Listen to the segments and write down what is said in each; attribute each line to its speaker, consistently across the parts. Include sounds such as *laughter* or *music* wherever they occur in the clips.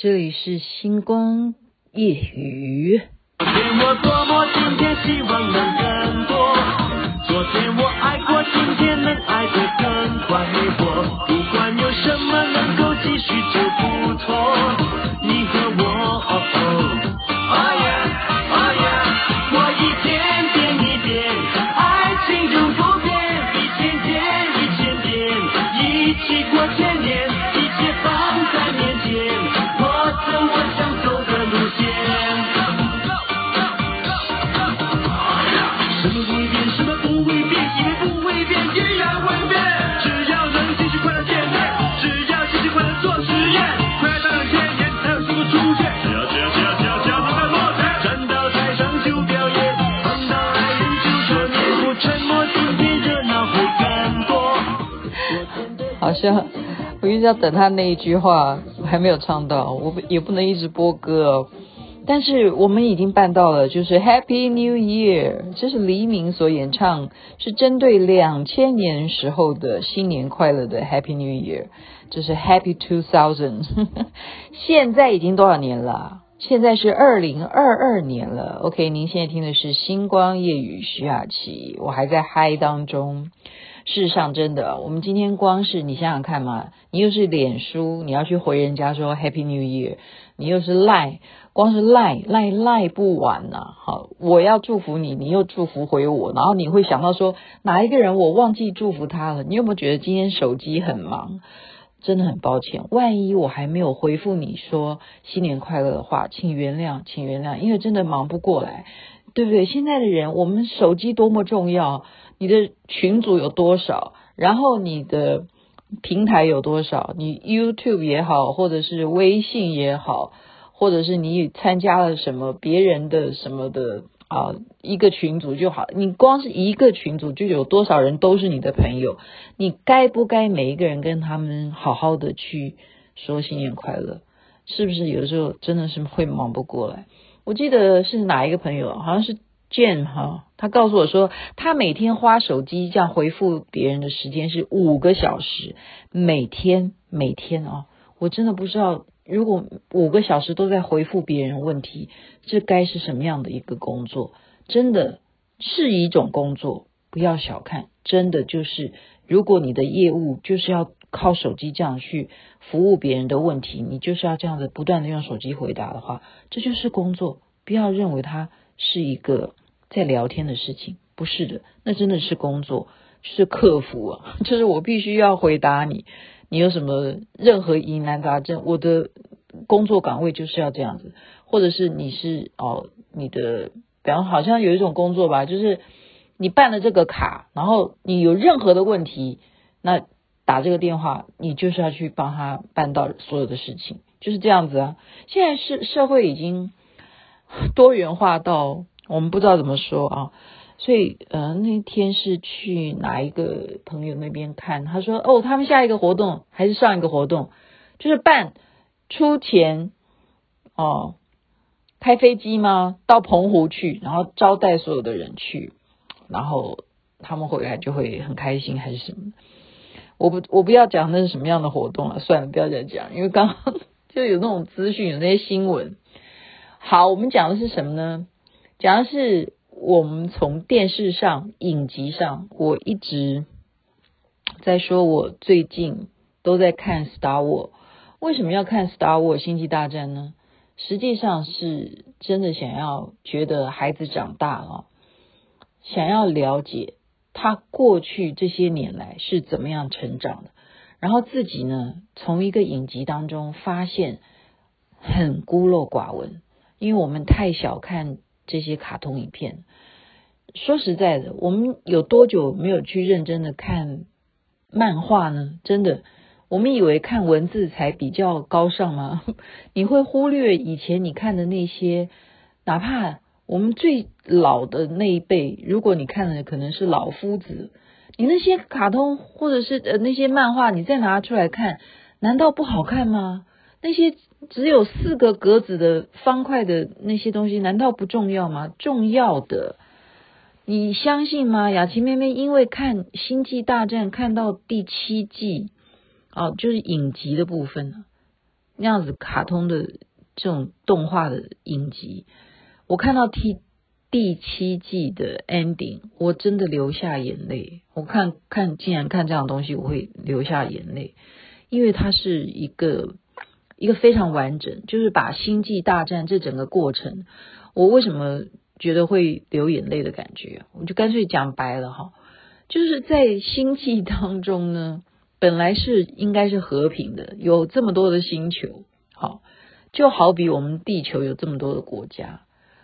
Speaker 1: 这里是星光夜雨。
Speaker 2: 昨天我多么，今天希望能更多。昨天我爱过，今天能爱得更快活。不管有什么，能够继续就不错。你和我。哦哦
Speaker 1: 好像我一直要等他那一句话，还没有唱到，我也不能一直播歌哦。但是我们已经办到了，就是 Happy New Year，这是黎明所演唱，是针对两千年时候的新年快乐的 Happy New Year，这是 Happy Two Thousand。*laughs* 现在已经多少年了？现在是二零二二年了。OK，您现在听的是星光夜雨徐雅琪，我还在嗨当中。事实上，真的，我们今天光是你想想看嘛，你又是脸书，你要去回人家说 Happy New Year，你又是赖，光是赖赖赖不完呐、好，我要祝福你，你又祝福回我，然后你会想到说哪一个人我忘记祝福他了？你有没有觉得今天手机很忙？真的很抱歉，万一我还没有回复你说新年快乐的话，请原谅，请原谅，因为真的忙不过来，对不对？现在的人，我们手机多么重要。你的群组有多少？然后你的平台有多少？你 YouTube 也好，或者是微信也好，或者是你参加了什么别人的什么的啊一个群组就好。你光是一个群组就有多少人都是你的朋友？你该不该每一个人跟他们好好的去说新年快乐？是不是有的时候真的是会忙不过来？我记得是哪一个朋友，好像是。Jane 哈，他告诉我说，他每天花手机这样回复别人的时间是五个小时，每天每天啊，我真的不知道，如果五个小时都在回复别人问题，这该是什么样的一个工作？真的是一种工作，不要小看，真的就是，如果你的业务就是要靠手机这样去服务别人的问题，你就是要这样子不断的用手机回答的话，这就是工作，不要认为它。是一个在聊天的事情，不是的，那真的是工作，是客服啊，就是我必须要回答你，你有什么任何疑难杂症，我的工作岗位就是要这样子，或者是你是哦，你的，比方好像有一种工作吧，就是你办了这个卡，然后你有任何的问题，那打这个电话，你就是要去帮他办到所有的事情，就是这样子啊。现在是社会已经。多元化到我们不知道怎么说啊，所以呃那天是去哪一个朋友那边看，他说哦，他们下一个活动还是上一个活动，就是办出钱哦，开飞机吗？到澎湖去，然后招待所有的人去，然后他们回来就会很开心还是什么？我不我不要讲那是什么样的活动了，算了，不要再讲，因为刚刚就有那种资讯，有那些新闻。好，我们讲的是什么呢？讲的是我们从电视上、影集上，我一直在说，我最近都在看《Star War》。为什么要看《Star War》星际大战呢？实际上是真的想要觉得孩子长大了，想要了解他过去这些年来是怎么样成长的，然后自己呢，从一个影集当中发现很孤陋寡闻。因为我们太小看这些卡通影片，说实在的，我们有多久没有去认真的看漫画呢？真的，我们以为看文字才比较高尚吗？*laughs* 你会忽略以前你看的那些，哪怕我们最老的那一辈，如果你看的可能是老夫子，你那些卡通或者是呃那些漫画，你再拿出来看，难道不好看吗？那些只有四个格子的方块的那些东西，难道不重要吗？重要的，你相信吗？雅琪妹妹因为看《星际大战》看到第七季，哦，就是影集的部分，那样子卡通的这种动画的影集，我看到第第七季的 ending，我真的流下眼泪。我看看，竟然看这样东西，我会流下眼泪，因为它是一个一个非常完整，就是把星际大战这整个过程，我为什么觉得会流眼泪的感觉？我就干脆讲白了哈。就是在星际当中呢，本来是应该是和平的，有这么多的星球，好，就好比我们地球有这么多的国家，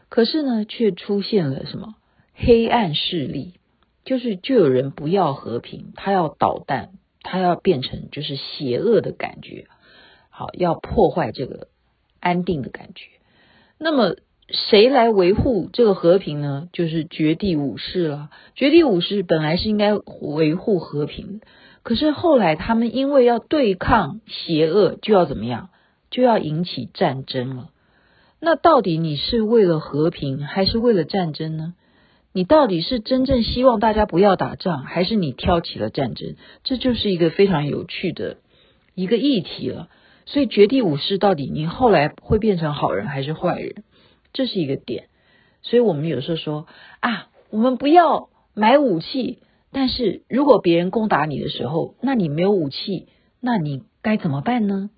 Speaker 1: 可是呢，却出现了什么黑暗势力，就是就有人不要和平，他要捣蛋，他要变成就是邪恶的感觉，好，要破坏这个安定的感觉，那么。谁来维护这个和平呢？就是绝地武士了。绝地武士本来是应该维护和平，可是后来他们因为要对抗邪恶，就要怎么样？就要引起战争了。那到底你是为了和平，还是为了战争呢？你到底是真正希望大家不要打仗，还是你挑起了战争？这就是一个非常有趣的一个议题了。所以绝地武士到底你后来会变成好人还是坏人？这是一个点，所以我们有时候说啊，我们不要买武器，但是如果别人攻打你的时候，那你没有武器，那你该怎么办呢？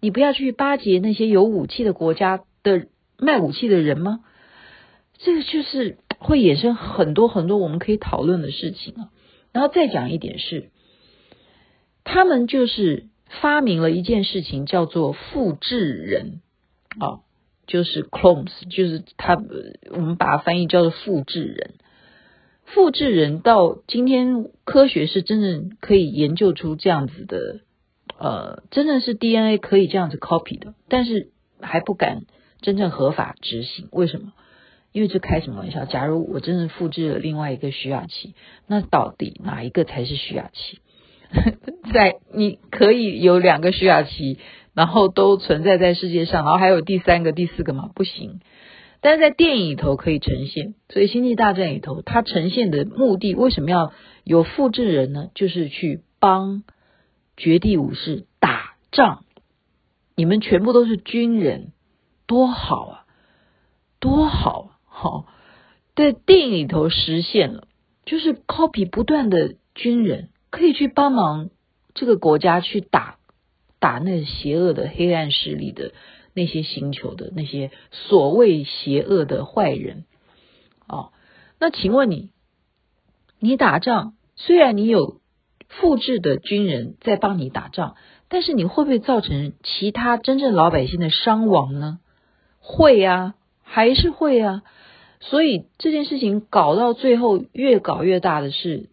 Speaker 1: 你不要去巴结那些有武器的国家的卖武器的人吗？这个就是会衍生很多很多我们可以讨论的事情啊。然后再讲一点是，他们就是发明了一件事情，叫做复制人啊。就是 clones，就是他，我们把它翻译叫做复制人。复制人到今天，科学是真正可以研究出这样子的，呃，真正是 DNA 可以这样子 copy 的，但是还不敢真正合法执行。为什么？因为这开什么玩笑？假如我真的复制了另外一个徐雅琪，那到底哪一个才是徐雅琪？*laughs* 在你可以有两个徐雅琪。然后都存在在世界上，然后还有第三个、第四个吗？不行。但是在电影里头可以呈现，所以《星际大战》里头它呈现的目的，为什么要有复制人呢？就是去帮绝地武士打仗。你们全部都是军人，多好啊，多好啊！好，在电影里头实现了，就是 copy 不断的军人可以去帮忙这个国家去打。打那邪恶的黑暗势力的那些星球的那些所谓邪恶的坏人，哦，那请问你，你打仗虽然你有复制的军人在帮你打仗，但是你会不会造成其他真正老百姓的伤亡呢？会啊，还是会啊。所以这件事情搞到最后越搞越大的是，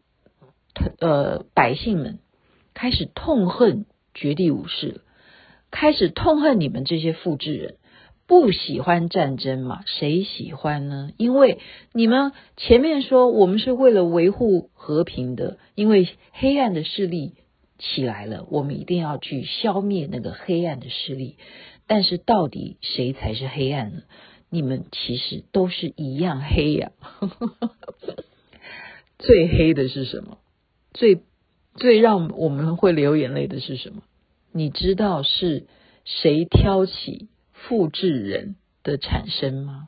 Speaker 1: 呃，百姓们开始痛恨。绝地武士开始痛恨你们这些复制人，不喜欢战争嘛？谁喜欢呢？因为你们前面说我们是为了维护和平的，因为黑暗的势力起来了，我们一定要去消灭那个黑暗的势力。但是到底谁才是黑暗呢？你们其实都是一样黑呀！*laughs* 最黑的是什么？最最让我们会流眼泪的是什么？你知道是谁挑起复制人的产生吗？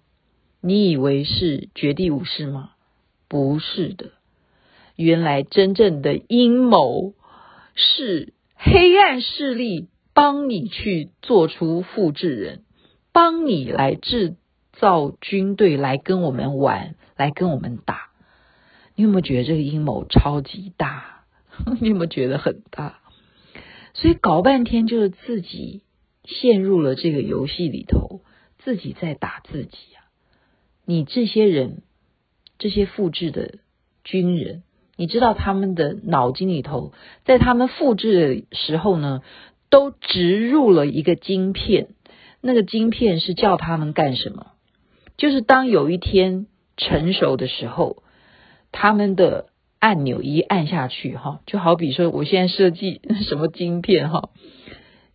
Speaker 1: 你以为是绝地武士吗？不是的，原来真正的阴谋是黑暗势力帮你去做出复制人，帮你来制造军队来跟我们玩，来跟我们打。你有没有觉得这个阴谋超级大？*laughs* 你有没有觉得很大？所以搞半天就是自己陷入了这个游戏里头，自己在打自己啊！你这些人，这些复制的军人，你知道他们的脑筋里头，在他们复制的时候呢，都植入了一个晶片。那个晶片是叫他们干什么？就是当有一天成熟的时候，他们的。按钮一按下去，哈，就好比说，我现在设计 *laughs* 什么晶片，哈，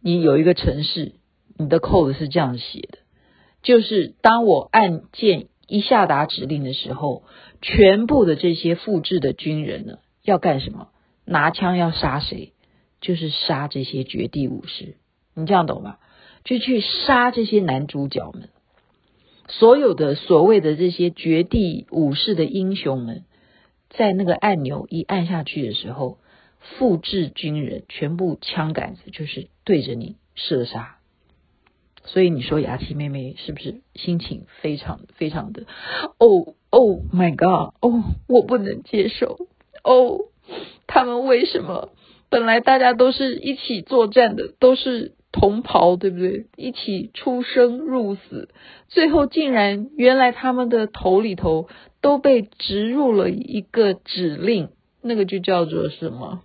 Speaker 1: 你有一个程式，你的 code 是这样写的，就是当我按键一下达指令的时候，全部的这些复制的军人呢，要干什么？拿枪要杀谁？就是杀这些绝地武士。你这样懂吗？就去杀这些男主角们。所有的所谓的这些绝地武士的英雄们，在那个按钮一按下去的时候，复制军人全部枪杆子就是对着你射杀。所以你说雅琪妹妹是不是心情非常非常的哦哦 my god 哦，我不能接受哦，他们为什么本来大家都是一起作战的，都是。同袍对不对？一起出生入死，最后竟然原来他们的头里头都被植入了一个指令，那个就叫做什么？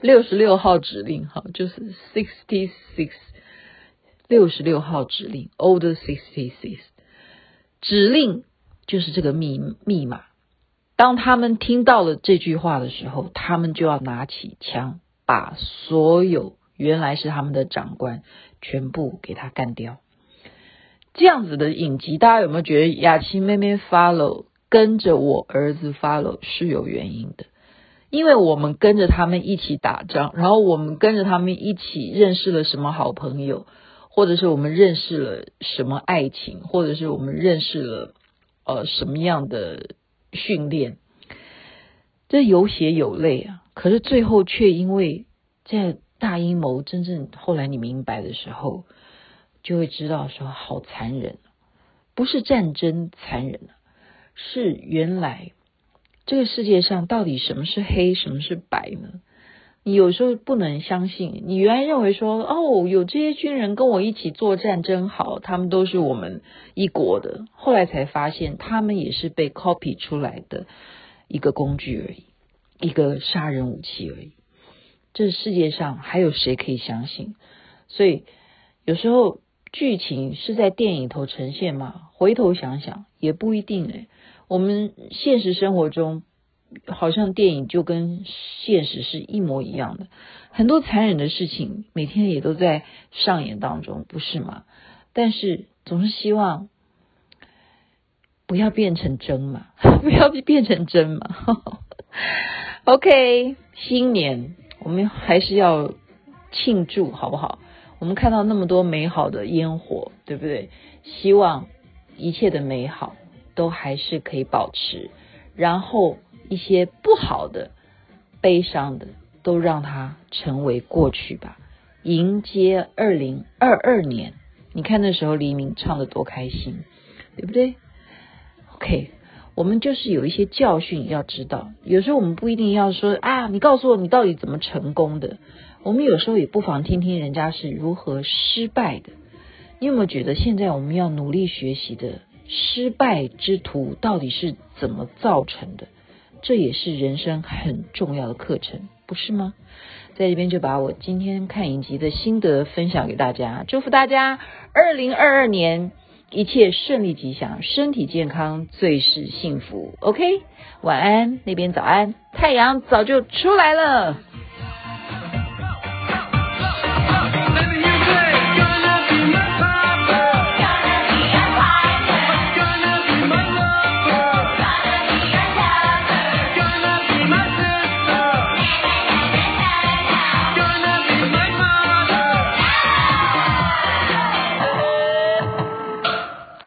Speaker 1: 六十六号指令，哈，就是 sixty six，六十六号指令，order sixty six，指令就是这个密密码。当他们听到了这句话的时候，他们就要拿起枪，把所有。原来是他们的长官，全部给他干掉。这样子的影集，大家有没有觉得雅琪妹妹 follow 跟着我儿子 follow 是有原因的？因为我们跟着他们一起打仗，然后我们跟着他们一起认识了什么好朋友，或者是我们认识了什么爱情，或者是我们认识了呃什么样的训练，这有血有泪啊！可是最后却因为在。大阴谋真正后来你明白的时候，就会知道说好残忍，不是战争残忍，是原来这个世界上到底什么是黑，什么是白呢？你有时候不能相信，你原来认为说哦，有这些军人跟我一起作战真好，他们都是我们一国的，后来才发现他们也是被 copy 出来的一个工具而已，一个杀人武器而已。这世界上还有谁可以相信？所以有时候剧情是在电影头呈现嘛，回头想想也不一定诶。我们现实生活中好像电影就跟现实是一模一样的，很多残忍的事情每天也都在上演当中，不是吗？但是总是希望不要变成真嘛，*laughs* 不要变成真嘛。*laughs* OK，新年。我们还是要庆祝，好不好？我们看到那么多美好的烟火，对不对？希望一切的美好都还是可以保持，然后一些不好的、悲伤的，都让它成为过去吧。迎接二零二二年，你看那时候黎明唱的多开心，对不对？OK。我们就是有一些教训要知道，有时候我们不一定要说啊，你告诉我你到底怎么成功的。我们有时候也不妨听听人家是如何失败的。你有没有觉得现在我们要努力学习的失败之徒到底是怎么造成的？这也是人生很重要的课程，不是吗？在这边就把我今天看影集的心得分享给大家，祝福大家二零二二年。一切顺利吉祥，身体健康，最是幸福。OK，晚安，那边早安，太阳早就出来了。